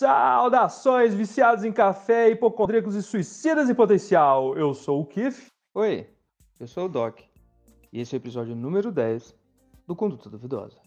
Saudações, viciados em café, hipocondríacos e suicidas em potencial. Eu sou o Kif. Oi, eu sou o Doc. E esse é o episódio número 10 do Conduta Duvidosa.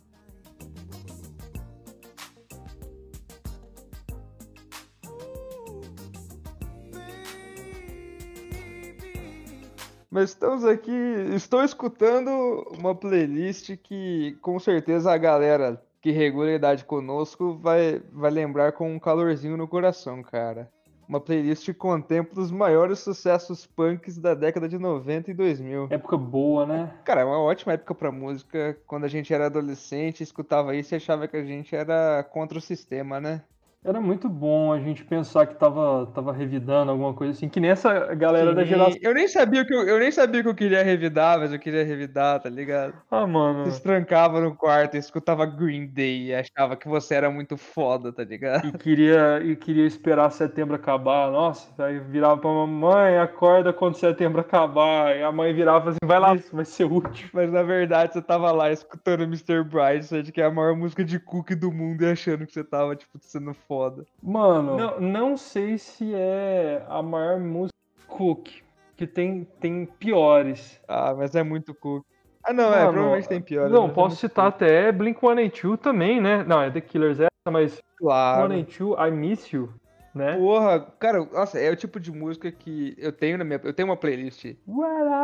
Mas estamos aqui, estou escutando uma playlist que com certeza a galera que regula a idade conosco vai, vai lembrar com um calorzinho no coração, cara. Uma playlist que contempla os maiores sucessos punks da década de 90 e 2000. Época boa, né? Cara, é uma ótima época pra música. Quando a gente era adolescente, escutava isso e achava que a gente era contra o sistema, né? Era muito bom a gente pensar que tava, tava revidando alguma coisa assim, que nem essa galera Sim, da geração. Eu nem sabia que eu, eu nem sabia que eu queria revidar, mas eu queria revidar, tá ligado? Ah, mano. Se trancava no quarto escutava Green Day e achava que você era muito foda, tá ligado? E queria, e queria esperar setembro acabar. Nossa, aí virava pra mamãe, acorda quando setembro acabar. E a mãe virava assim, vai lá, vai ser útil. Mas na verdade você tava lá escutando Mr. Brightside, que é a maior música de cookie do mundo, e achando que você tava, tipo, sendo foda. Mano, não, não sei se é a maior música Cook, que tem, tem piores. Ah, mas é muito cookie. Ah, não, é, Mano, provavelmente tem piores. Não, é posso muito citar cookie. até Blink-182 também, né? Não, é The Killers essa, mas Claro. 182 I Miss You, né? Porra, cara, nossa, é o tipo de música que eu tenho na minha. Eu tenho uma playlist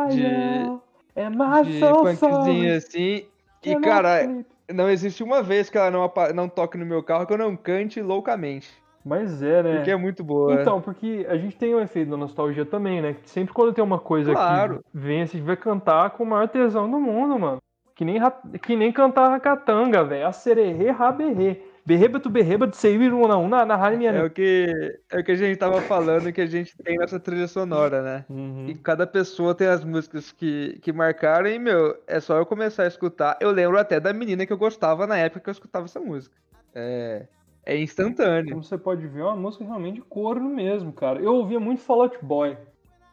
De- am I de punkzinho sorry? assim. E, cara. Não existe uma vez que ela não, não toque no meu carro que eu não cante loucamente. Mas é, né? Porque é muito boa. Então, porque a gente tem o efeito da nostalgia também, né? Sempre quando tem uma coisa Claro. que vem, a gente vai cantar com o maior tesão do mundo, mano. Que nem, que nem cantar racatanga, velho. A sererê, raberê. Berreba tu berreba de seir uma uma na rádio minha. É o que é o que a gente tava falando que a gente tem nessa trilha sonora, né? Uhum. E cada pessoa tem as músicas que, que marcaram e, meu, é só eu começar a escutar. Eu lembro até da menina que eu gostava na época que eu escutava essa música. É, é instantâneo. Como você pode ver, é uma música realmente de corno mesmo, cara. Eu ouvia muito Fall Out Boy.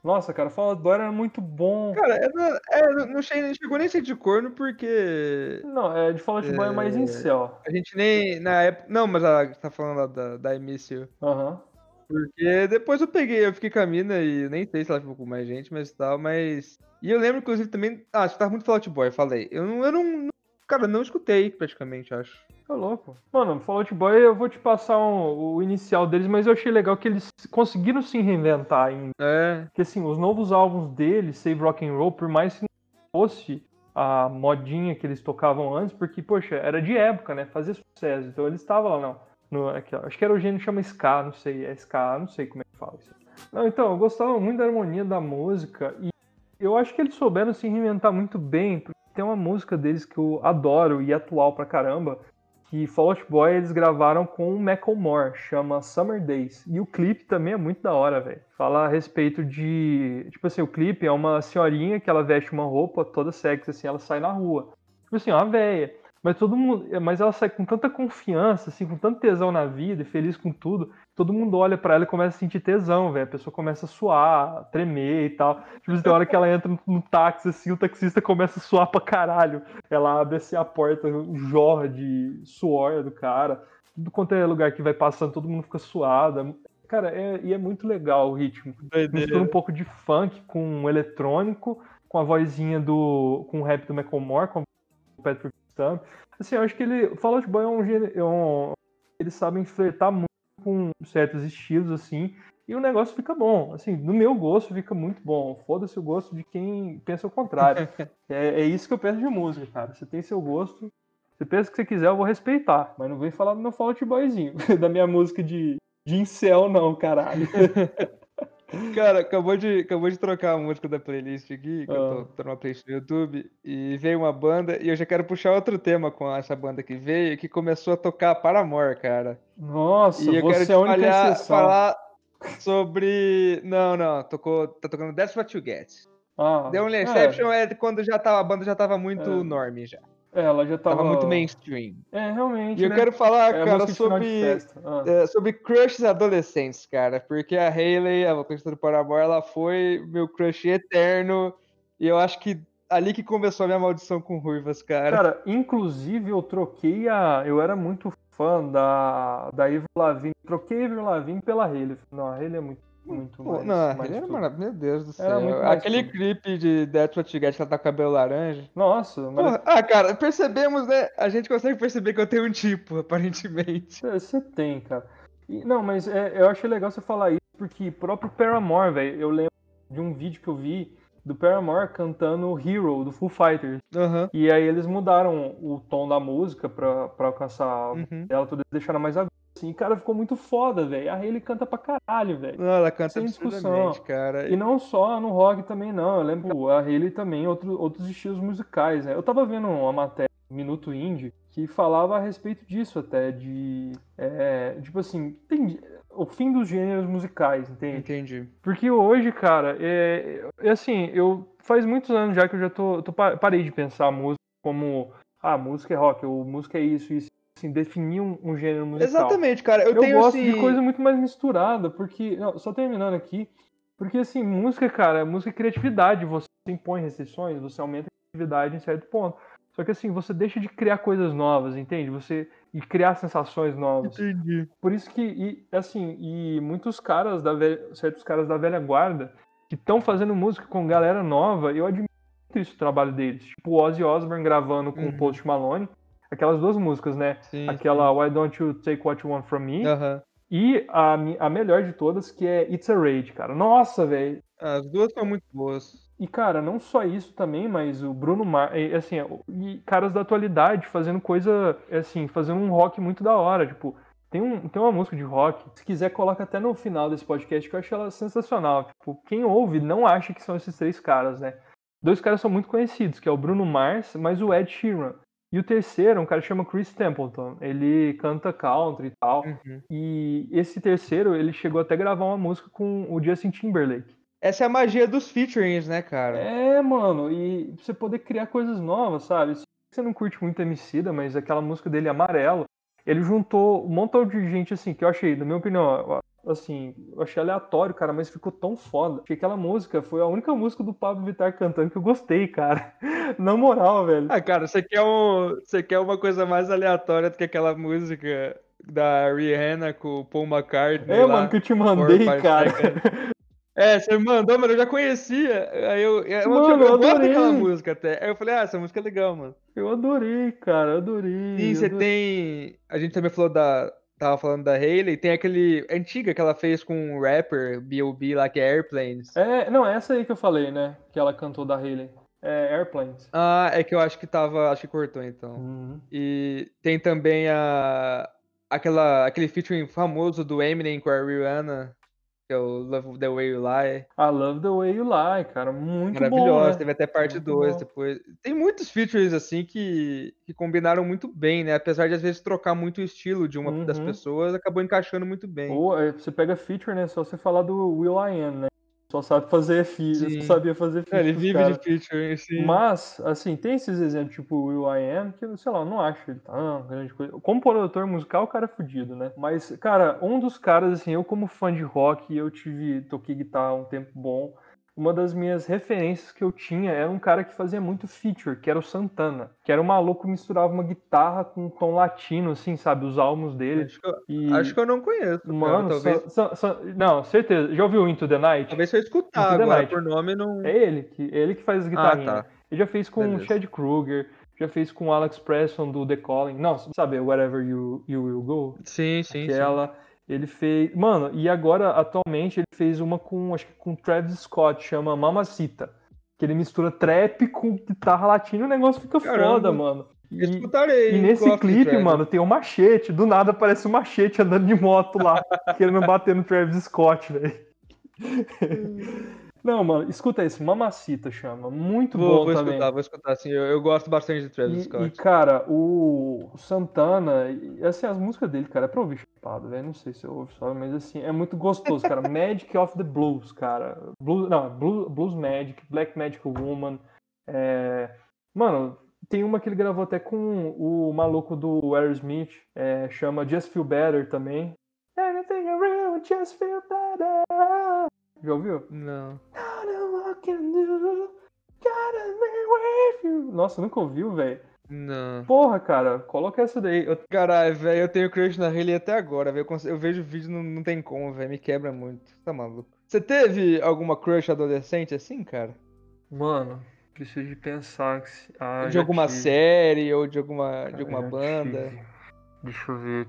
Nossa, cara, Out Boy era muito bom. Cara, é, não- é, não, não che- não chegou nem a ser de corno porque Não, é de Fall Out Boy é mais em céu. a gente nem, na época... Não, mas ela tá falando lá da, da Emício. Aham. Porque depois eu peguei, eu fiquei com a mina e nem sei se ela ficou com mais gente, mas tal, mas... E eu lembro, inclusive, também... Ah, você tava muito Fall Out Boy, falei. Eu não, eu não... não- Cara, não escutei praticamente, acho. Tá louco. Mano, Fall Out Boy, eu vou te passar um- o inicial deles, mas eu achei legal que eles conseguiram se reinventar ainda. É, Porque assim, os novos álbuns deles, Save Rock and Roll, por mais que não fosse a modinha que eles tocavam antes, porque, poxa, era de época, né? Fazia sucesso. Então eles estavam lá, não. No, aqui, acho que era o gênero que chama Ska, não sei, é Ska, não sei como é que fala isso. Não, então, eu gostava muito da harmonia da música e eu acho que eles souberam se reinventar muito bem, porque tem uma música deles que eu adoro e é atual pra caramba, que Fall Out Boy eles gravaram com o Macklemore, chama Summer Days. E o clipe também é muito da hora, velho. Fala a respeito de. Tipo assim, o clipe é uma senhorinha que ela veste uma roupa toda sexy, assim, ela sai na rua. Tipo assim, uma véia. Mas todo mundo. Mas ela sai com tanta confiança, assim, com tanto tesão na vida e feliz com tudo. Todo mundo olha pra ela e começa a sentir tesão, velho. A pessoa começa a suar, a tremer e tal. Tipo tem hora que ela entra no, táxi, assim, o taxista começa a suar pra caralho. Ela abre assim a porta, jorra de suor do cara. Tudo quanto é lugar que vai passando, todo mundo fica suado. Cara, é, e é muito legal o ritmo. Mistura um pouco de funk com um eletrônico, com a vozinha do. com o rap do Macklemore, com o Patrick Stump. Assim, eu acho que ele. Fall Out Boy é um, gênero- é um. Eles sabem flertar muito com certos estilos, assim, e o negócio fica bom. Assim, no meu gosto fica muito bom. Foda-se o gosto de quem pensa o contrário. é, é isso que eu penso de música, cara. Você tem seu gosto. Você pensa o que você quiser, eu vou respeitar. Mas não vem falar do meu Fall Out Boyzinho. da minha música de, de incel, não, caralho. Cara, acabou de, acabou de trocar a música da playlist aqui, que eu tô, Ah. tô numa playlist no YouTube, e veio uma banda, e eu já quero puxar outro tema com essa banda que veio, que começou a tocar Paramore, cara. Nossa, E eu quero você te é a única falhar- exceção. falar sobre... Não, não, tocou, tá tocando That's What You Get. Ah, The Only é, Exception é, quando já tava, a banda já tava muito É. normie já. É, ela já tava, Tava muito mainstream. É, realmente. E eu né? quero falar, é cara, sobre... Ah. É, sobre crushes adolescentes, cara, porque a Hayley, a vocalista do Paramore, ela foi meu crush eterno, e eu acho que ali que começou a minha maldição com ruivas, cara. Cara, inclusive eu troquei a. Eu era muito fã da, da Avril Lavigne. Troquei a Avril Lavigne pela Hailey. Não, a Hailey é muito, muito mais. não, mais ele é maravilhoso. Meu Deus do Era céu. Aquele tudo. clipe de You Get que ela tá com cabelo laranja. Nossa, mas Porra, ah, cara, percebemos, né? A gente consegue perceber que eu tenho um tipo, aparentemente. Você tem, cara. E- não, mas é, eu achei legal você falar isso, porque próprio Paramore, velho, eu lembro de um vídeo que eu vi do Paramore cantando Hero, do Foo Fighters. Aham. E aí eles mudaram o tom da música pra, pra alcançar Uhum. ela, tudo, deixaram mais agudo. Assim, cara, ficou muito foda, velho. A Hailey canta pra caralho, velho. Não, ela canta Sem discussão. cara. E não só no rock também, não. Eu lembro a Hailey também, outro, outros estilos musicais, né? Eu tava vendo uma matéria, Minuto Indie, que falava a respeito disso até, de... é, tipo assim, tem, o fim dos gêneros musicais, entende? Entendi. Porque hoje, cara, é, é assim, eu faz muitos anos já que eu já tô, tô pa- parei de pensar a música como ah, música é rock, ou música é isso, isso, assim, definir um, um gênero musical. Exatamente, cara. Eu, Eu, tenho gosto assim. de coisa muito mais misturada, porque não, só terminando aqui, porque assim, música, cara, música é criatividade, você impõe restrições, você aumenta a criatividade em certo ponto. Só que assim, você deixa de criar coisas novas, entende? Você e criar sensações novas. Entendi. Por isso que, e, assim, e muitos caras da velha, certos caras da velha guarda que estão fazendo música com galera nova, eu admiro muito isso o trabalho deles. Tipo o Ozzy Osbourne gravando com Uhum. o Post Malone, aquelas duas músicas, né? Sim. Aquela Why Don't You Take What You Want From Me Aham. e a, a melhor de todas, que é It's a Rage, cara. Nossa, velho. As duas são muito boas. E, cara, não só isso também, mas o Bruno Mars, e, assim, e caras da atualidade fazendo coisa, assim, fazendo um rock muito da hora, tipo, tem, um, tem uma música de rock, se quiser coloca até no final desse podcast, que eu acho ela sensacional, tipo, quem ouve não acha que são esses três caras, né? Dois caras são muito conhecidos, que é o Bruno Mars, mas o Ed Sheeran. E o terceiro é um cara chama Chris Templeton, ele canta country e tal, Uhum. e esse terceiro, ele chegou até a gravar uma música com o Justin Timberlake. Essa é a magia dos featurings, né, cara? É, mano, e pra você poder criar coisas novas, sabe? Você não curte muito Emicida, mas aquela música dele, Amarelo, ele juntou um montão de gente, assim, que eu achei, na minha opinião, assim, eu achei aleatório, cara, mas ficou tão foda. Achei que aquela música foi a única música do Pablo Vittar cantando que eu gostei, cara. Na moral, velho. Ah, cara, você quer, um, você quer uma coisa mais aleatória do que aquela música da Rihanna com o Paul McCartney É, lá? mano, que eu te mandei, cara. É, você me mandou, mas eu já conhecia. Aí eu, eu, Mano, eu, eu adorei. daquela música até. Aí eu falei, ah, essa música é legal, mano. Eu adorei, cara, eu adorei. Sim, você adorei. tem. A gente também falou da. Tava falando da Hailey, tem aquele. Antiga que ela fez com um rapper, B.O.B. lá, que é Airplanes. É, não, essa aí que eu falei, né? Que ela cantou da Hailey. É Airplanes. Ah, é que eu acho que tava. Acho que cortou então. Uhum. E tem também a. Aquela, aquele featuring famoso do Eminem com a Rihanna, que é o Love the Way You Lie. I love the way you lie, cara. Muito Maravilhosa, né? teve até parte Muito 2 bom. depois. Tem muitos features assim que, que combinaram muito bem, né? Apesar de às vezes trocar muito o estilo de uma das Uhum. pessoas, acabou encaixando muito bem. Ou é, você pega feature, né? Só você falar do Will I Am, né? Só sabe fazer feature, Sim. só sabia fazer É, feature. ele pros vive caras. de feature, assim. Mas, assim, tem esses exemplos, tipo o Will I Am, que, sei lá, eu não acho ele tão grande coisa. Como produtor musical, o cara é fudido, né? Mas, cara, um dos caras, assim, eu como fã de rock, eu tive, toquei guitarra um tempo bom. Uma das minhas referências que eu tinha era um cara que fazia muito feature, que era o Santana. Que era um maluco que misturava uma guitarra com um tom latino, assim, sabe? Os álbuns dele. Acho que, eu, E, acho que eu não conheço. cara, mano, talvez, San- San- San- não, certeza. Já ouviu Into the Night? talvez se eu escutar Into agora por nome, não. É ele, que, ele que faz as guitarrinhas. Ah, tá. Ele já fez com o Beleza. Chad Kruger, já fez com o Alex Preston do The Calling. Não, sabe, Wherever You, you Will Go? Sim, sim, sim. Ele fez. Mano, e agora, atualmente, ele fez uma com, acho que com Travis Scott, chama Mamacita. Que ele mistura trap com guitarra latina e o negócio fica Caramba. foda, mano. E, Escutarei. e nesse clipe, mano, tem um machete. Do nada aparece um machete andando de moto lá, querendo bater no Travis Scott, velho. Não, mano, escuta isso, Mamacita chama. Muito Vou, bom vou também. escutar, vou escutar, assim. Eu, eu gosto bastante de Travis E, e, Scott. cara, o Santana, e, assim, as músicas dele, cara, é pra ouvir chapado, velho. Não sei se eu ouvo só, mas assim, é muito gostoso, cara. Magic of the Blues, cara. Blues, não, Blues, Blues Magic, Black Magic Woman. é, Mano, tem uma que ele gravou até com o maluco do Aerosmith, é, chama Just Feel Better também. Everything around just feel better. Já ouviu? Não. Nossa, nunca ouviu, velho? Não. Porra, cara, coloca essa daí. Eu... Caralho, velho, eu tenho crush na Hailey até agora, velho. Eu, eu vejo o vídeo, não, não tem como, velho. Me quebra muito. Tá maluco. Você teve alguma crush adolescente assim, cara? Mano, preciso de pensar. que se- Ah, de alguma tive, série ou de alguma, de cara, alguma já banda? tive. Deixa eu ver.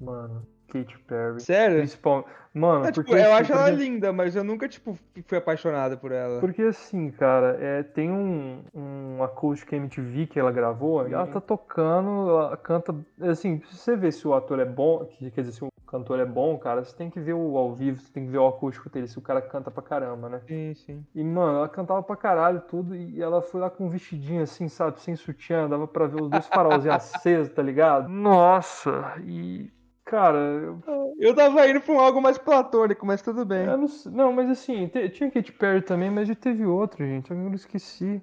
Mano, Katy Perry. Sério? Principal... Mano, É, tipo, porque eu assim, acho ela linda, mas eu nunca, tipo, fui apaixonado por ela. Porque assim, cara, é, tem um, um acústico MTV que ela gravou, e ela tá tocando, ela canta. Assim, se você ver se o ator é bom, que- quer dizer, se o cantor é bom, cara, você tem que ver o ao vivo, você tem que ver o acústico dele, se o cara canta pra caramba, né? Sim, sim. E, mano, ela cantava pra caralho tudo, e ela foi lá com um vestidinho assim, sabe, sem sutiã, dava pra ver os dois farolzinhos acesos, tá ligado? Nossa, e. Cara, eu Eu tava indo pra um algo mais platônico, mas tudo bem. eu não, não, mas assim, te- tinha Katy Perry também, mas já teve outro, gente. Eu não esqueci.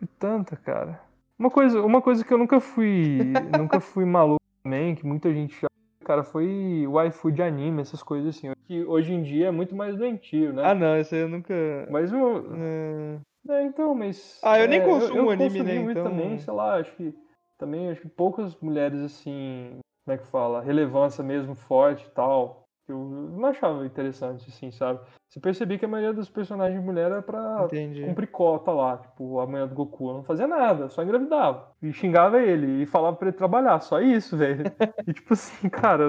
De tanta, cara. Uma coisa, uma coisa que eu nunca fui. nunca fui maluco também, que muita gente acha, cara, foi waifu de anime, essas coisas assim. Que hoje em dia é muito mais doentio, né? Ah, não, isso aí eu nunca. Mas eu. É, É, então, mas. Ah, eu nem é, consumo eu anime, consumi né, muito então- também, sei lá, acho que. Também acho que poucas mulheres assim. Como é que fala? Relevância mesmo forte e tal. que Eu não achava interessante, assim, sabe? Você percebia que a maioria dos personagens mulher era pra entendi. cumprir cota lá, tipo, a mulher do Goku. Não fazia nada, só engravidava. E xingava ele e falava pra ele trabalhar, só isso, velho. E tipo assim, cara,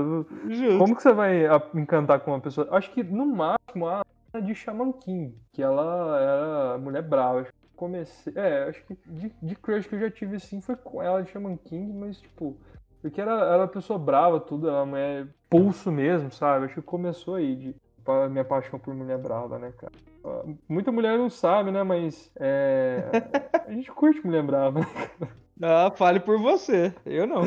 Justo. como que você vai encantar com uma pessoa? Acho que no máximo a de Shaman King, que ela era mulher brava. Comecei. É, acho que de, de crush que eu já tive assim foi com ela de Shaman King, mas tipo. Porque era, era uma pessoa brava, tudo, era uma mulher pulso mesmo, sabe? Acho que começou aí, de, a minha paixão por mulher brava, né, cara? Muita mulher não sabe, né? Mas é, a gente curte mulher brava. né? Ah, fale por você. Eu não.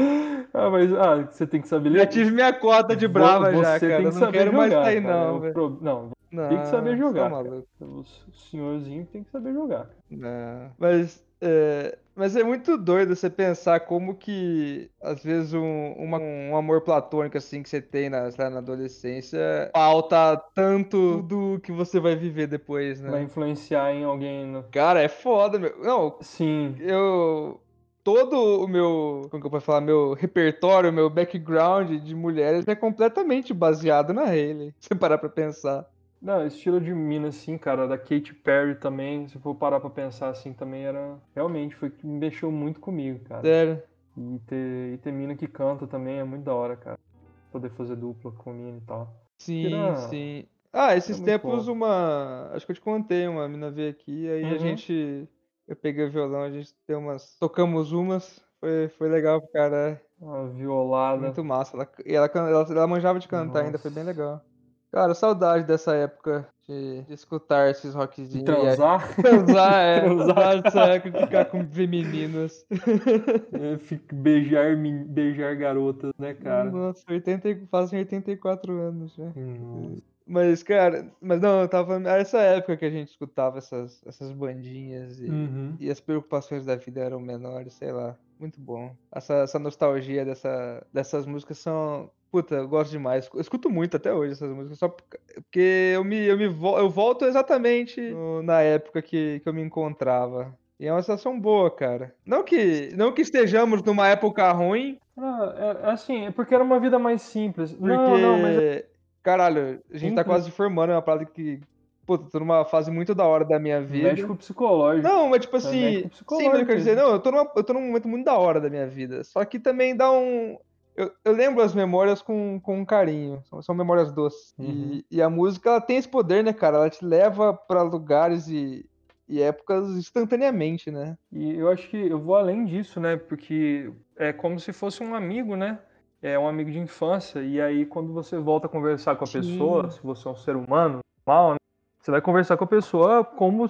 Ah, mas ah, você tem que saber Já tive minha cota de brava Você já, tem cara. que Eu não saber quero jogar, mais sair, cara. não, O velho. pro- Não, Não, tem que saber jogar, Tá o senhorzinho tem que saber jogar. Não. Mas, é, mas é muito doido você pensar como que, às vezes, um, uma- um amor platônico assim que você tem na, lá, na adolescência falta tanto do que você vai viver depois, né? Vai influenciar em alguém. No... Cara, é foda, meu. Não, Sim. eu. Todo o meu. Como que eu posso falar? Meu repertório, meu background de mulheres é completamente baseado na Hailey. Se você parar pra pensar. Não, estilo de mina, assim, cara, da Katy Perry também, se for parar pra pensar assim, também era. Realmente, foi que me mexeu muito comigo, cara. Sério. E ter, e ter mina que canta também é muito da hora, cara. Poder fazer dupla com mina e tal. Sim, Era- sim. Ah, esses muito tempos uma. Acho que eu te contei, uma mina veio aqui, aí a Uhum. gente. Eu peguei o violão, a gente deu umas. Tocamos umas. Foi, foi legal, cara. Uma violada. Muito massa. Ela, e ela, ela, ela manjava de cantar ainda, foi bem Nossa. legal. Cara, saudade dessa época de, de escutar esses rockzinhos. e- transar. Transar, é. Transar. Dessa época de ficar com femininas. É, fica- beijar, beijar garotas, né, cara? Nossa, 80, e- fazem 84 anos já. Nossa. Mas, cara, mas não, eu tava. Era essa época que a gente escutava essas, essas bandinhas e, Uhum. e as preocupações da vida eram menores, sei lá. Muito bom. Essa, essa nostalgia dessa, dessas músicas são. Puta, eu gosto demais. Eu escuto muito até hoje essas músicas, só por- porque eu me, eu me vo- eu volto exatamente no- na época que, que eu me encontrava. E é uma sensação boa, cara. Não que, não que estejamos numa época ruim, Ah, é, assim, é porque era uma vida mais simples. porque, Não, não, mas é caralho, a gente tá Simples. quase formando, é uma parada que, puta, tô numa fase muito da hora da minha vida. mexe com o psicológico. Não, mas tipo assim, o sim, mas eu quero dizer, não, eu tô, numa, eu tô num momento muito da hora da minha vida. Só que também dá um. Eu, eu lembro as memórias com, com carinho. São, são memórias doces. Uhum. E, e a música, ela tem esse poder, né, cara? Ela te leva pra lugares e, e épocas instantaneamente, né? E eu acho que eu vou além disso, né? Porque é como se fosse um amigo, né? É um amigo de infância. E aí, quando você volta a conversar com a Sim. pessoa, se você é um ser humano normal, né? Você vai conversar com a pessoa como,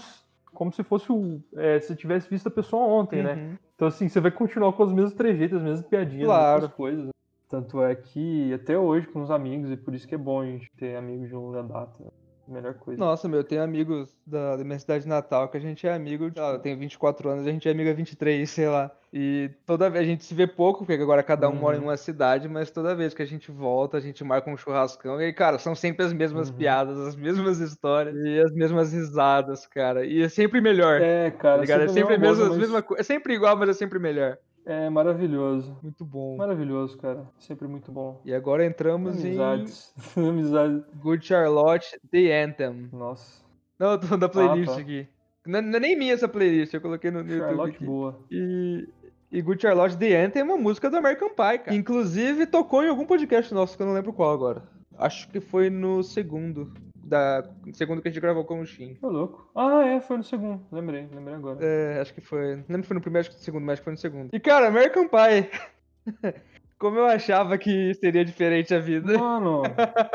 como se fosse o. É, se tivesse visto a pessoa ontem, né? Uhum. Então, assim, você vai continuar com os mesmos trejeitos, as mesmas piadinhas, as Claro. mesmas coisas. né? Tanto é que até hoje com os amigos, e por isso que é bom a gente ter amigos de longa data. Melhor coisa. Nossa, meu, eu tenho amigos da, da minha cidade natal que a gente é amigo. sei lá, eu tenho 24 anos, a gente é amigo há 23, sei lá. E toda vez a gente se vê pouco, porque agora cada um mora em Uhum. uma cidade, mas toda vez que a gente volta, a gente marca um churrascão. E, cara, são sempre as mesmas Uhum. piadas, as mesmas histórias e as mesmas risadas, cara. E é sempre melhor. É, Tá cara. ligado? É sempre a a mesma, mesma mesma coisa. É sempre igual, mas é sempre melhor. É maravilhoso. Muito bom. Maravilhoso, cara. Sempre muito bom. E agora entramos Amizades. Amizades. em Good Charlotte, The Anthem. Nossa. Não, eu tô falando da playlist tá. aqui. Não, não é nem minha essa playlist, eu coloquei no, no YouTube Charlotte aqui. boa. E, e Good Charlotte The Anthem é uma música do American Pie, cara. Inclusive tocou em algum podcast nosso, que eu não lembro qual agora. Acho que foi no segundo. Da, segundo que a gente gravou com o Shin. Tô louco. Ah, é, foi no segundo. Lembrei, lembrei agora. É, acho que foi. Não lembro se foi no primeiro, acho que no segundo, mas acho que foi no segundo. E cara, American Pie. Como eu achava que seria diferente a vida. Mano,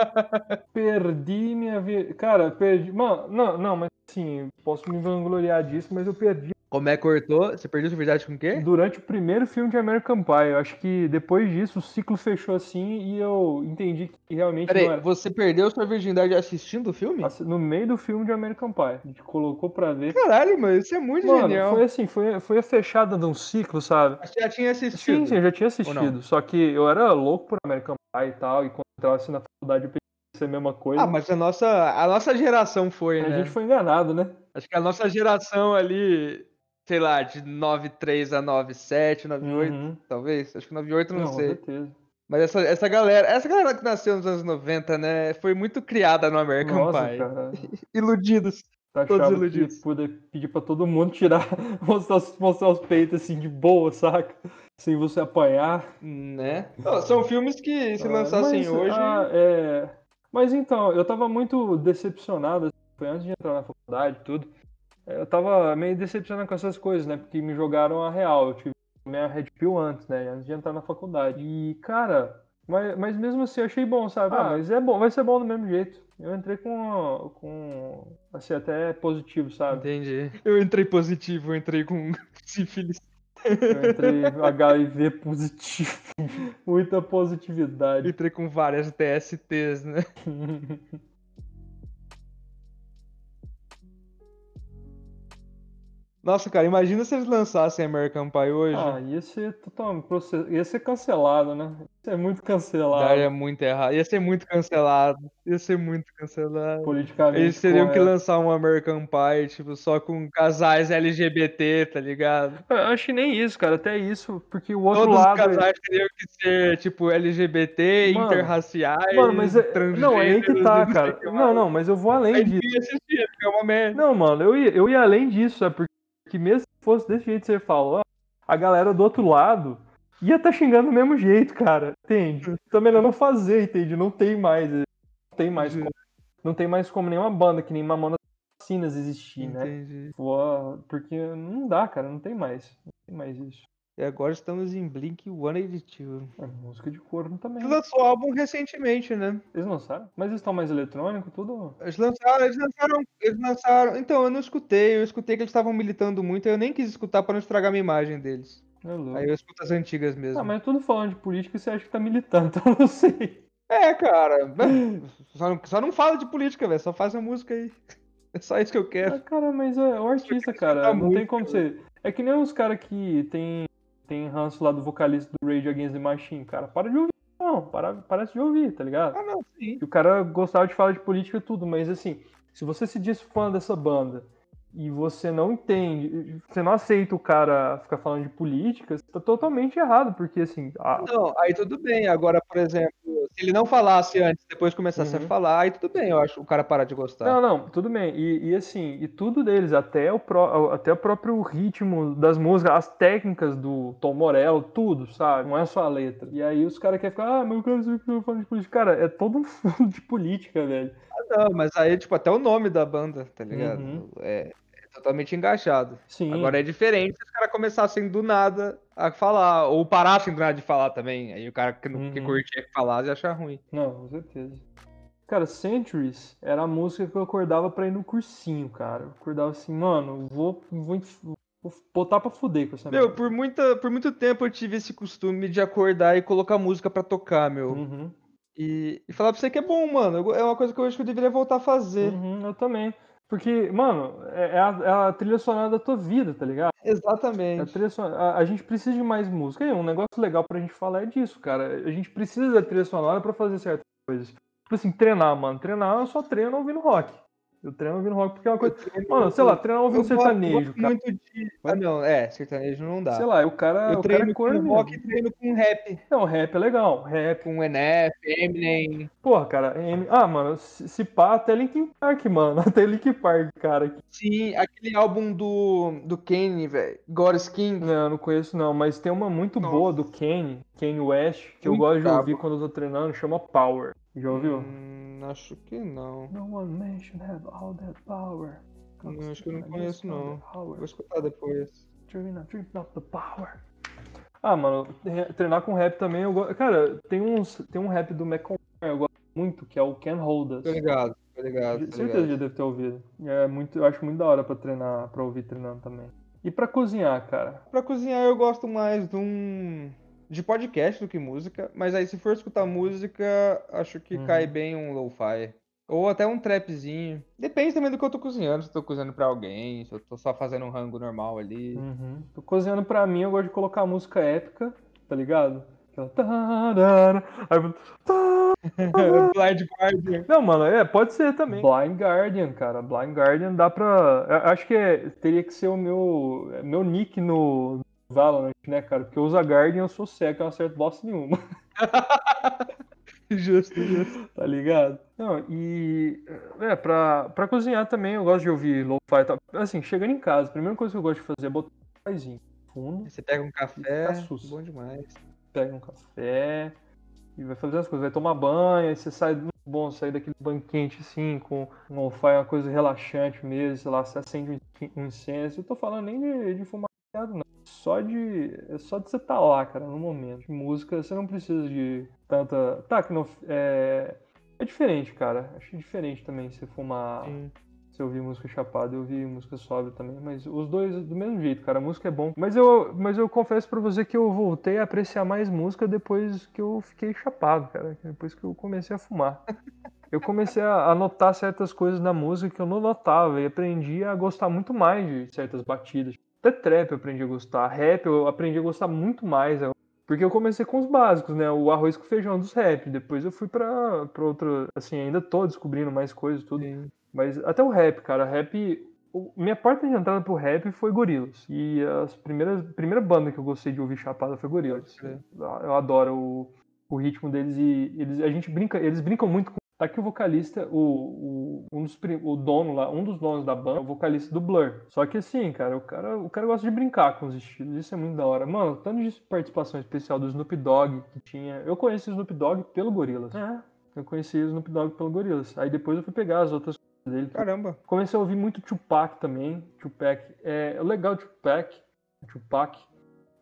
perdi minha vida. Cara, perdi. Mano, não, não, mas assim, posso me vangloriar disso, mas eu perdi Como é que cortou? Você perdeu sua verdade com o quê? durante o primeiro filme de American Pie. Eu acho que depois disso o ciclo fechou assim e eu entendi que realmente Peraí, era. você perdeu sua virgindade assistindo o filme? No meio do filme de American Pie. A gente colocou pra ver. Caralho, mano, isso é muito Mano, genial. foi assim, foi, foi a fechada de um ciclo, sabe? Você já tinha assistido? Sim, sim, eu já tinha assistido. Só que eu era louco por American Pie e tal, e quando eu entrava assim na faculdade eu ser a mesma coisa. Ah, mas a nossa, a nossa geração foi, a né? gente foi enganado, né? Acho que a nossa geração ali, sei lá, de 93 a 97, 98, Uhum. talvez. Acho que 98 não, Não, com sei. certeza. Mas essa, essa galera, essa galera que nasceu nos anos 90, né, foi muito criada no American Nossa, Pie. cara. Iludidos, Tá Todos achava que iludidos. poder pedir pra todo mundo tirar, mostrar, os- mostrar os peitos assim de boa, saca? Sem você apanhar. né? Não, são filmes que se lançassem Mas, hoje, ah, é... Mas então, eu tava muito decepcionado, assim, foi antes de entrar na faculdade e tudo. Eu tava meio decepcionado com essas coisas, né? Porque me jogaram a real. Eu tive minha Red Pill antes, né? Antes de entrar na faculdade. E, cara, mas, mas mesmo assim eu achei bom, sabe? Ah, mas é bom, vai ser bom do mesmo jeito. Eu entrei com, com assim, até positivo, sabe? entendi. Eu entrei positivo, eu entrei com sífilis. Eu entrei HIV positivo. Muita positividade. Entrei com várias DSTs, né? Nossa, cara, imagina se eles lançassem American Pie hoje. Ah, ia ser totalmente ia ser cancelado, né? Ia ser muito cancelado. Daria muito errado. Ia ser muito cancelado. Ia ser muito cancelado. Politicamente. Eles teriam que correto. lançar um American Pie, tipo, só com casais LGBT, tá ligado? Eu acho que nem isso, cara. Até isso, porque o outro Todos lado. os casais teriam que ser, tipo, LGBT, Mano, interraciais, Mano, mas é... não, é aí que tá, cara. que Não, não, mas eu vou além disso. ninguém ia assistir, porque é uma merda. Não, mano, eu ia, eu ia além disso, sabe? Porque mesmo se fosse desse jeito que você falou, a galera do outro lado ia tá xingando do mesmo jeito, cara. Entende? Então é melhor não fazer, entende? Não tem mais. Não tem mais como, não tem mais como nenhuma banda que nem Mamonas Assassinas existir, né? Entendi. Pô, Porque não dá, cara, não tem mais. Não tem mais isso. E agora estamos em Blink 182. É música de corno também. Eles lançou álbum recentemente, né? Eles lançaram? Mas eles estão mais eletrônico, tudo. Eles lançaram, eles lançaram, eles lançaram. Então, eu não escutei, eu escutei que eles estavam militando muito, eu nem quis escutar pra não estragar minha imagem deles. É louco. Aí eu escuto as antigas mesmo. Ah, mas tudo falando de política, você acha que tá militando, então eu não sei. É, cara. Só não, só não fala de política, velho. Só faz a música aí. É só isso que eu Ah, quero. cara, mas é o artista, cara. Não tem música, como ser. É que nem os caras que tem, tem ranço lá do vocalista do Rage Against the Machine, cara. Para de ouvir. Não, para, parece de ouvir, tá ligado? Ah, não, sim. E o cara gostava de falar de política e tudo, mas assim, se você se diz fã dessa banda e você não entende, você não aceita o cara ficar falando de política, você tá totalmente errado, porque assim, a- Não, aí tudo bem. Agora, por exemplo, se ele não falasse antes, depois começasse a Uhum. falar, aí tudo bem, eu acho, o cara parar de gostar. Não, não, tudo bem. E, e assim, e tudo deles, até o, pró- até o próprio ritmo das músicas, as técnicas do Tom Morello, tudo, sabe? Não é só a letra. E aí os caras querem ficar, ah, mas eu quero saber que eu falo de política. Cara, é todo um fundo de política, velho. Não, mas aí, tipo, até o nome da banda, tá ligado? Uhum. É totalmente engajado. Sim. Agora é diferente se os caras começassem do nada a falar, ou parassem do nada de falar também. Aí o cara que, não, que Uhum. curtia que falasse achar ruim. Não, com certeza. Cara, Centuries era a música que eu acordava pra ir no cursinho, cara. Eu acordava assim, mano, vou, vou, vou botar pra fuder com essa Meu, por, muita, por muito tempo eu tive esse costume de acordar e colocar música pra tocar, meu. Uhum, E, e falar pra você que é bom, mano. É uma coisa que eu acho que eu deveria voltar a fazer. uhum, eu também. Porque, mano, é é a, é a trilha sonora da tua vida, tá ligado? É a, Exatamente. trilha sonora, a, a gente precisa de mais música. E um negócio legal pra gente falar é disso, cara. A gente precisa da trilha sonora pra fazer certas coisas. Tipo assim, treinar, mano. Treinar eu só treino ouvindo rock. Eu treino ouvindo rock porque é uma coisa. treino- Mano, sei lá, treinar ouvindo eu sertanejo, gosto cara. muito de. Ah, não, é, sertanejo não dá. Sei lá, o cara, eu o cara é treino com rock e treino com rap. Não, rap é legal. Rap. Com NF, Eminem. Porra, cara. M- Ah, mano, se, se pá, até Linkin Park, mano. Até Linkin Park, cara. Sim, aquele álbum do, do Kanye, velho. God Skin. Não, eu não conheço não, mas tem uma muito Nossa. boa do Kanye, Kanye West, que eu Muito gosto de brabo. ouvir quando eu tô treinando, chama Power. Já ouviu? Hum, acho que não. No one man should have all that power. Não, acho que eu não conheço, não. Vou escutar depois. Of the power. Ah, mano, re- treinar com rap também eu gosto. Cara, tem uns, tem um rap do Macklemore eu gosto muito, que é o Can't Hold Us. Tô ligado, tô ligado. De- Tô certeza ligado. já deve ter ouvido. É muito, eu acho muito da hora pra treinar, pra ouvir treinando também. E pra cozinhar, cara? Pra cozinhar eu gosto mais de um. De podcast do que música, mas aí se for escutar música, acho que Uhum. cai bem um lo-fi. Ou até um trapzinho. Depende também do que eu tô cozinhando, se eu tô cozinhando pra alguém, se eu tô só fazendo um rango normal ali. Uhum. Tô cozinhando pra mim, eu gosto de colocar música épica, tá ligado? Aquela. tarara, Aí eu... tá. Blind Guardian. Não, mano, é, pode ser também. Blind Guardian, cara. Blind Guardian dá pra. eu Acho que é- teria que ser o meu, meu nick no Valorant, né, cara? Porque eu uso a Guardian, eu sou cego, eu não acerto bosta nenhuma, Justo, justo. tá ligado? Não, e. É, pra, pra cozinhar também eu gosto de ouvir lo-fi. Tá? Assim, chegando em casa, a primeira coisa que eu gosto de fazer é botar um cafezinho fundo. Você pega um café, bom demais. pega um café e vai fazer as coisas, vai tomar banho, aí você sai muito bom sair daquele banho quente assim, com um lo-fi, uma coisa relaxante mesmo, sei lá, você acende um um incenso. Eu tô falando nem de, de fumar não. Só de. É só de você estar lá, cara, no momento. Música, você não precisa de tanta. Tá, que não. É, é diferente, cara. Acho diferente também você fumar. Sim. Se eu ouvir música chapada, eu ouvi música sóbria também, mas os dois do mesmo jeito, cara, a música é bom. Mas eu, mas eu confesso pra você que eu voltei a apreciar mais música depois que eu fiquei chapado, cara, depois que eu comecei a fumar. Eu comecei a a notar certas coisas na música que eu não notava e aprendi a gostar muito mais de certas batidas. Até trap eu aprendi a gostar, rap eu aprendi a gostar muito mais. Porque eu comecei com os básicos, né? O arroz com feijão dos rap. Depois eu fui pra, pra outro. Assim, ainda tô descobrindo mais coisas, tudo. Sim. Mas até o rap, cara, rap. o- Minha porta de entrada pro rap foi Gorillaz. E as primeiras primeira banda que eu gostei de ouvir chapada foi crer. Eu adoro o, o ritmo deles e eles a gente brinca, eles brincam muito com Tá aqui o vocalista, o, o, um dos, o dono lá, um dos donos da banda, é o vocalista do Blur. Só que assim, cara, o cara, o cara gosta de brincar com os estilos, isso é muito da hora. Mano, tanto de participação especial do Snoop Dogg que tinha. Eu conheci o Snoop Dogg pelo Gorillaz. É. Eu conheci o Snoop Dogg pelo Gorillaz. Aí depois eu fui pegar as outras coisas dele. Caramba. Comecei a ouvir muito Tupac também. Tupac. É, o legal Tupac, Tupac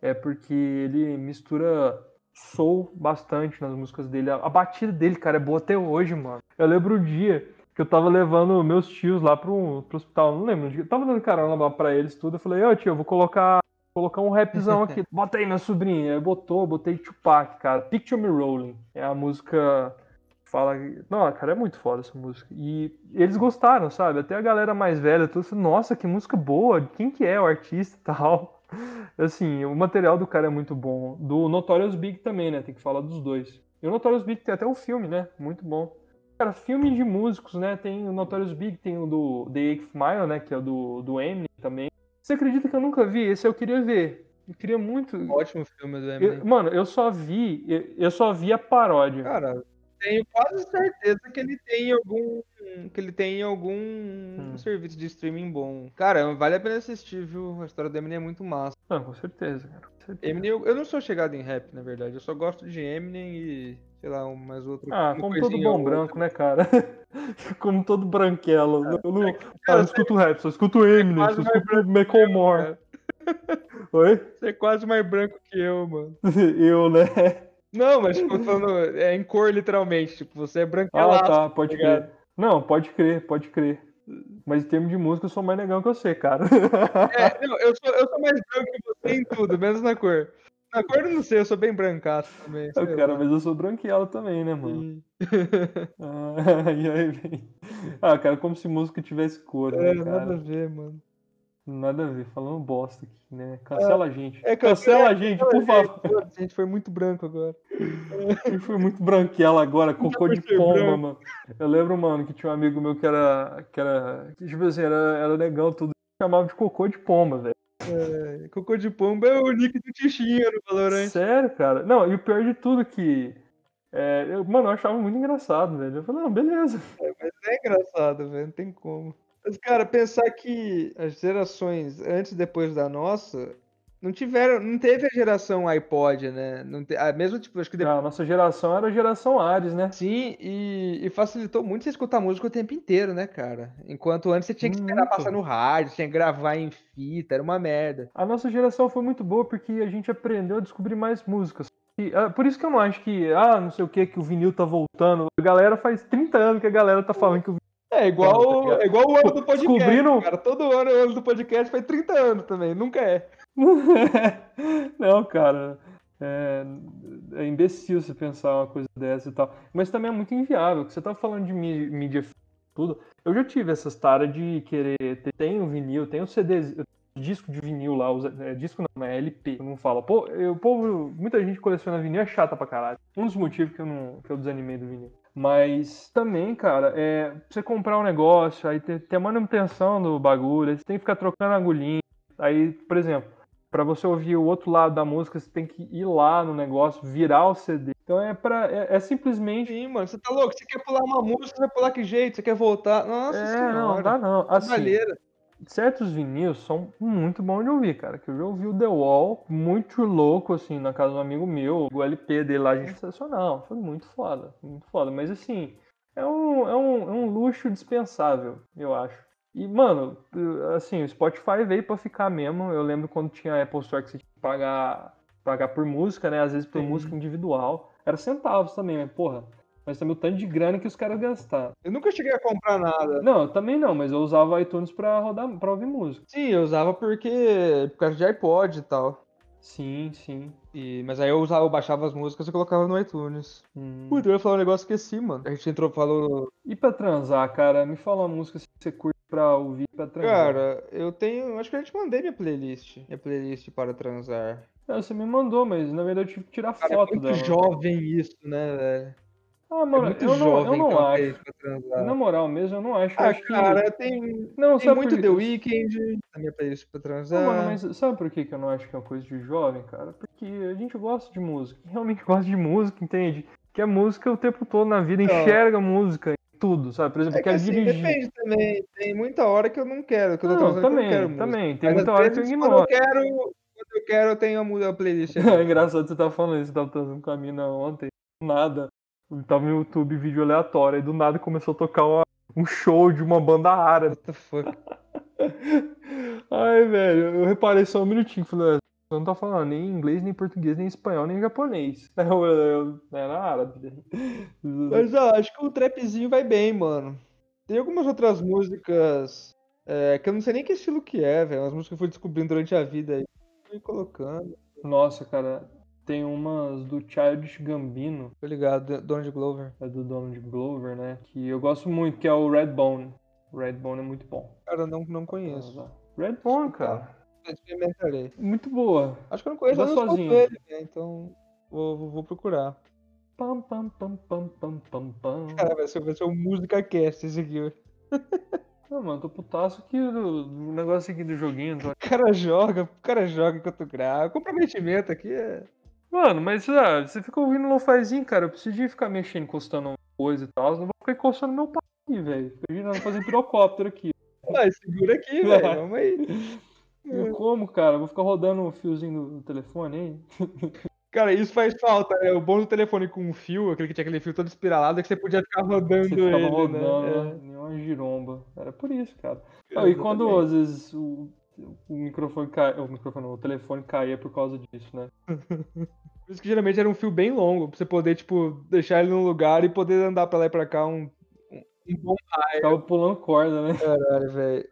é porque ele mistura soul bastante nas músicas dele. A, batida dele, cara, é boa até hoje, mano. Eu lembro o dia que eu tava levando meus tios lá pro, pro hospital, não lembro. Eu tava dando carona lá pra eles tudo. Eu falei, ô tio, eu vou colocar, colocar um rapzão aqui. Bota aí, minha sobrinha. Aí botou, botei Tupac, cara. Picture Me Rolling. É a música fala. Não, cara, é muito foda essa música. E eles gostaram, sabe? Até a galera mais velha, tudo assim, nossa, que música boa, quem que é o artista e tal. Assim, o material do cara é muito bom. Do Notorious Big também, né? Tem que falar dos dois. E o Notorious Big tem até um filme, né? Muito bom. Cara, filme de músicos, né? Tem o Notorious Big, tem o do The Eighth Mile, né? Que é o do, do Eminem também. Você acredita que eu nunca vi? Esse eu queria ver. Eu queria muito. Ótimo filme do Eu- Eminem. mano, eu só vi. Eu, eu só vi a paródia. Cara, tenho quase certeza que ele tem algum. que ele tem algum Hum. serviço de streaming bom. Cara, vale a pena assistir, viu? A história do Eminem é muito massa. Não, com certeza, cara. Com certeza. Eminem, eu, eu não sou chegado em rap, na verdade. Eu só gosto de Eminem e, sei lá, um mais outro. Ah, como todo bom branco, né, cara? como todo branquelo. Eu não, Cara, eu não escuto rap, só escuto Eminem, quase só escuto Macklemore. cara. Oi? Você é quase mais branco que eu, mano. Eu, né? Não, mas tipo, eu falando é em cor, literalmente. Tipo, você é Ah, branquelaço. tá, pode ligado? crer. Não, pode crer, pode crer. Mas em termos de música, eu sou mais negão que você, cara. É, não, eu sou, eu sou mais branco que você em tudo, menos na cor. Na cor eu não sei, eu sou bem brancaço também. sei cara, lá. mas eu sou branquelo também, né, mano? Ah, e aí vem. Ah, cara, como se música tivesse cor, É, né, nada a cara? ver, mano. Nada a ver, falando bosta aqui, né? Cancela a gente. É, Cancela a gente, por favor. A gente foi muito branco agora. Gente foi muito branquela agora, cocô de Vai ser pomba, mano. Eu lembro, mano, que tinha um amigo meu que era. que era. Tipo assim, era, era negão, tudo. Chamava de cocô de pomba, velho. É, Cocô de pomba é o nick do Tichinha no Valorant. Sério, cara. Não, e o pior de tudo é que. é, eu, mano, eu achava muito engraçado, velho. Eu falei, não, beleza. Mas é engraçado, velho. Não tem como. Mas, cara, pensar que as gerações antes e depois da nossa não tiveram. Não teve a geração iPod, né? Não te, a mesmo tipo, acho que depois. A nossa geração era a geração Ares, né? Sim, e, e facilitou muito você escutar música o tempo inteiro, né, cara? Enquanto antes você tinha que esperar Muito. passar no rádio, tinha que gravar em fita, era uma merda. A nossa geração foi muito boa porque a gente aprendeu a descobrir mais músicas. E, ah, por isso que eu não acho que, ah, não sei o que, que o vinil tá voltando. A galera faz 30 anos que a galera tá falando que o É igual, é igual o ano do podcast. Descobriram- Cara, todo ano o ano do podcast faz 30 anos também, nunca é. Não, cara. É, é imbecil você pensar uma coisa dessa e tal. Mas também é muito inviável, que você tá falando de mí- mídia e tudo. Eu já tive essas taras de querer ter. Tem o vinil, tem o CD, disco de vinil lá, os- é, disco não, é LP, eu não falo. Pô, eu, povo, muita gente coleciona vinil, é chata pra caralho. Um dos motivos que eu, não, que eu desanimei do vinil. Mas também, cara, é você comprar um negócio, aí tem, tem a manutenção do bagulho, aí você tem que ficar trocando agulhinha. Aí, por exemplo, Pra você ouvir o outro lado da música, você tem que ir lá no negócio, virar o CD. Então é para é, é simplesmente Sim, mano, você tá louco? Você quer pular uma música, você vai pular que jeito? Você quer voltar? Nossa é, senhora. não, dá não. Assim. Certos vinis são muito bons de ouvir, cara. Que eu já ouvi o The Wall, muito louco, assim, na casa de um amigo meu. O LP dele lá, gente, sensacional. Foi muito foda, muito foda. Mas assim, é um, é um, é um luxo dispensável, eu acho. E, mano, assim, o Spotify veio pra ficar mesmo. Eu lembro quando tinha a Apple Store que você tinha que pagar, pagar por música, né? Às vezes por Sim. música individual. Era centavos também, mas porra. Mas também o tanto de grana que os caras gastaram. Eu nunca cheguei a comprar nada. Não, eu também não, mas eu usava iTunes pra rodar, pra ouvir música. Sim, eu usava porque. por causa de iPod e tal. Sim, sim. E, mas aí eu usava, eu baixava as músicas e colocava no iTunes. Hum. Puta, eu ia falar um negócio esqueci, mano. A gente entrou falou. E pra transar, cara? Me fala uma música que você curte pra ouvir pra transar. Cara, eu tenho. Acho que eu já te mandei minha playlist. Minha playlist para transar. É, você me mandou, mas na verdade eu tive que tirar Cara, é foto muito dela. jovem isso, né, velho? Ah, É mano, muito eu não, jovem eu não ter uma acho. Na moral mesmo, eu não acho. Eu Ah, acho que... cara, tem, Não, tem muito The? Weeknd na minha playlist pra Não, transar. mano, mas sabe por que que eu não acho que é uma coisa de jovem, cara? Porque a gente gosta de música. Realmente gosta de música, entende? Que a música o tempo todo na vida Então. enxerga música em tudo, sabe? Por exemplo, É que quer assim, dirigir. depende também. Tem muita hora que eu não quero, que eu tô Não, transando que eu também, não também. Tem Mas muita hora que eu ignoro. Quando eu quero, quando eu quero, eu tenho a playlist. É engraçado você tava falando isso, você tava transando com a mina ontem, nada. Eu tava no YouTube, vídeo aleatório, aí do nada começou a tocar uma- um show de uma banda árabe. What the fuck? Ai, velho, eu reparei só um minutinho, falei, "Ah, você não tá falando nem inglês, nem português, nem espanhol, nem japonês. Eu, eu, era árabe. Mas ó, acho que o trapzinho vai bem, mano. Tem algumas outras músicas é, que eu não sei nem que estilo que é, velho. Umas músicas que eu fui descobrindo durante a vida aí. Fui colocando. Nossa, cara, tem umas do Childish Gambino, Tô ligado, Donald Glover. é do Donald Glover, né? Que eu gosto muito, que é o Redbone. Redbone é muito bom. Cara, não, não conheço. Redbone, cara. Eu Experimentarei. Muito boa. Acho que eu não conheço, eu não sozinho. ele, né? Então vou, vou, vou procurar. Pam, pam, pam, pam, pam, pam, pam. Cara, vai ser, vai ser um música cast esse aqui. Não, mano, tô putaço aqui do, do negócio aqui do joguinho. tô- O cara joga, o cara joga enquanto grava. Comprometimento aqui é. Mano, mas ah, você fica ouvindo lofazinho, cara. Eu preciso de ficar mexendo, encostando coisa e tal. Não vou ficar encostando meu pai aqui, velho. Tô girando, fazendo pirocóptero aqui. Vai, segura aqui, velho. Vamos aí. Eu como, cara? Vou ficar rodando o fiozinho do telefone, hein? Cara, isso faz falta, né? O bom do telefone com um fio, aquele que tinha aquele fio todo espiralado, é que você podia ficar rodando Você ele, rodando, né? né? Nenhuma giromba. Era por isso, cara. É, e quando às vezes o, o microfone cai, o microfone, o telefone caía por causa disso, né? Por isso que geralmente era um fio bem longo, pra você poder, tipo, deixar ele num lugar e poder andar pra lá e pra cá um, um, um bom Ficava pulando corda, né? caralho, velho.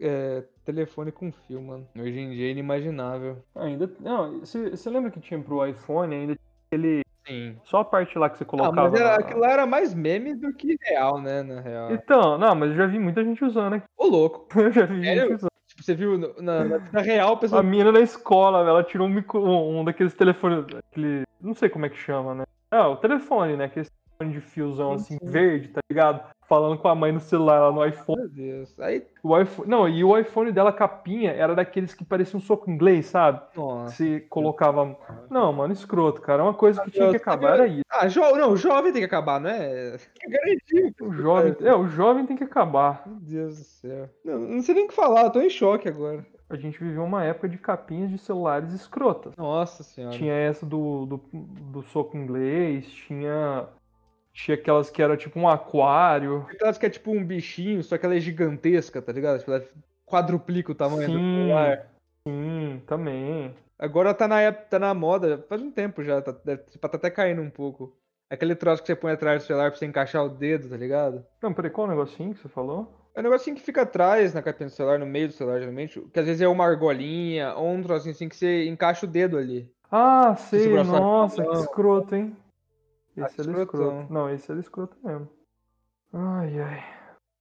É, telefone com fio, mano. Hoje em dia é inimaginável. Ainda. Não, você lembra que tinha pro iPhone ainda tinha aquele. Sim. Só a parte lá que você Ah, colocava. mas era, aquilo lá era mais meme do que real, né, na real. Então, não, mas eu já vi muita gente usando aqui. Ô, louco. Eu já vi Sério? gente usando. Tipo, você viu na, na, na real, a pessoa. A mina na escola, ela tirou um, micro, um daqueles telefones. Aquele, não sei como é que chama, né? É, o telefone, né? Aquele telefone de fiozão assim, Sim. verde, tá ligado? Falando com a mãe no celular lá no iPhone. Meu Deus. Aí, O iPhone. Não, e o iPhone dela, capinha, era daqueles que parecia um soco inglês, sabe? nossa. Se colocava. Não, mano, escroto, cara. É uma coisa que tinha que acabar, era isso. Ah, jo... não, o jovem tem que acabar, não é? Que garantia. O jovem. É, o jovem tem que acabar. Meu Deus do céu. Não, não sei nem o que falar, eu tô em choque agora. A gente viveu uma época de capinhas de celulares escrotas. Nossa senhora. Tinha essa do, do, do soco inglês, tinha. Tinha aquelas que era tipo um aquário. Aquelas que é tipo um bichinho, só que ela é gigantesca, tá ligado? Tipo, ela quadruplica o tamanho do Sim. celular. Sim, também. Agora tá na época, tá na moda, faz um tempo já, tá, deve- tá até caindo um pouco. Aquele troço que você põe atrás do celular pra você encaixar o dedo, tá ligado? Não, peraí, qual o negocinho que você falou? É um negocinho que fica atrás na capinha do celular, no meio do celular, geralmente. Que às vezes é uma argolinha ou um trocinho assim que você encaixa o dedo ali. Ah, sei, nossa, que escroto, hein? Ah, Esse era escrotão. escroto. Não, esse era escroto mesmo. Ai, ai.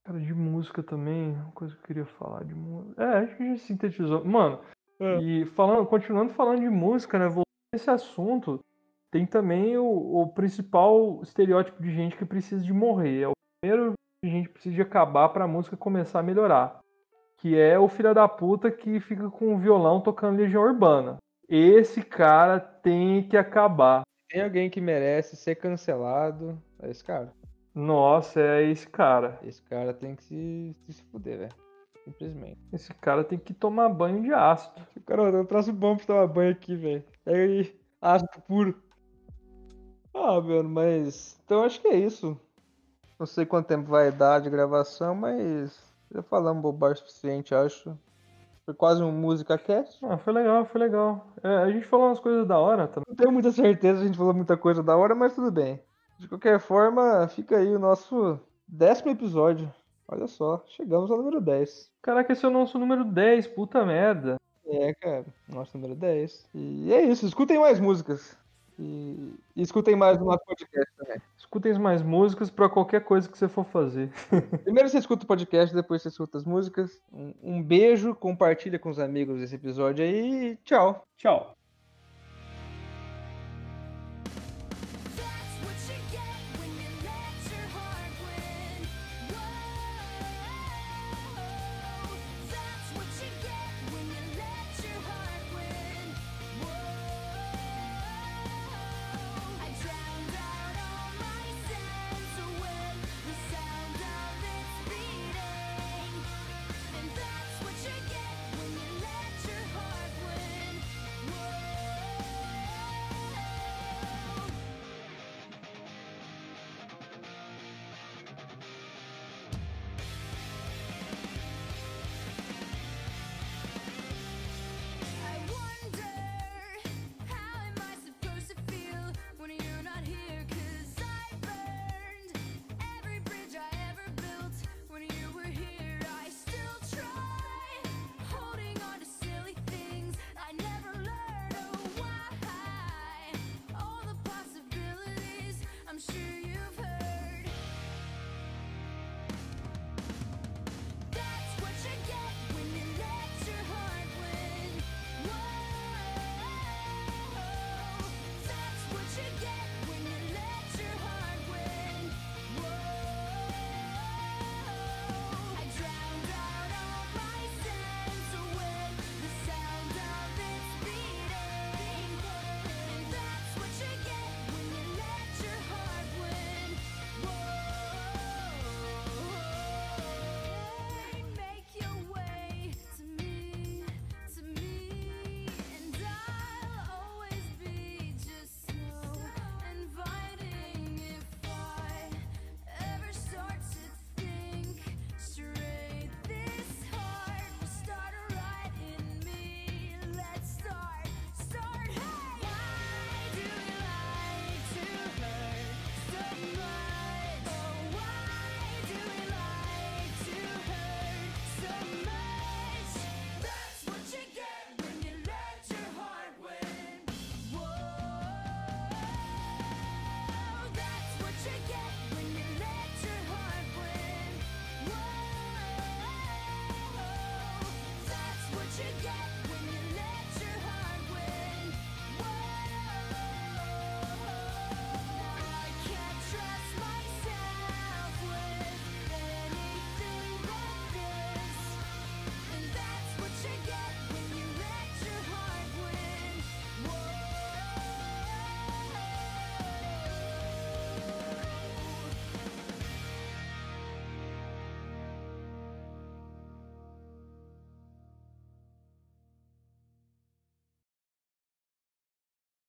Cara, de música também, uma coisa que eu queria falar de música. É, acho que a gente sintetizou. Mano, É. e falando, continuando falando de música, né? Voltando nesse assunto, tem também o, o principal estereótipo de gente que precisa de morrer. É o primeiro que a gente precisa de acabar pra música começar a melhorar. Que é o filho da puta que fica com o violão tocando Legião Urbana. Esse cara tem que acabar. Tem alguém que merece ser cancelado, é esse cara. Nossa, é esse cara. Esse cara tem que se, se fuder, velho. Simplesmente. Esse cara tem que tomar banho de ácido. Cara, eu trouxe bom pra tomar banho aqui, velho. É aí, ácido puro. Ah, mano, mas. Então acho que é isso. Não sei quanto tempo vai dar de gravação, mas. Já falamos bobagem suficiente, acho. Foi quase um música cast. Ah, foi legal, foi legal. É, a gente falou umas coisas da hora também. Não tenho muita certeza, a gente falou muita coisa da hora, mas tudo bem. De qualquer forma, fica aí o nosso décimo episódio. Olha só, chegamos ao número 10. Caraca, esse é o nosso número 10, puta merda. É, cara, nosso número 10. E é isso, escutem mais músicas. E, e escutem mais no nosso podcast também. Escutem mais músicas pra qualquer coisa que você for fazer. Primeiro você escuta o podcast, depois você escuta as músicas. Um, um beijo, compartilha com os amigos esse episódio aí e tchau. Tchau.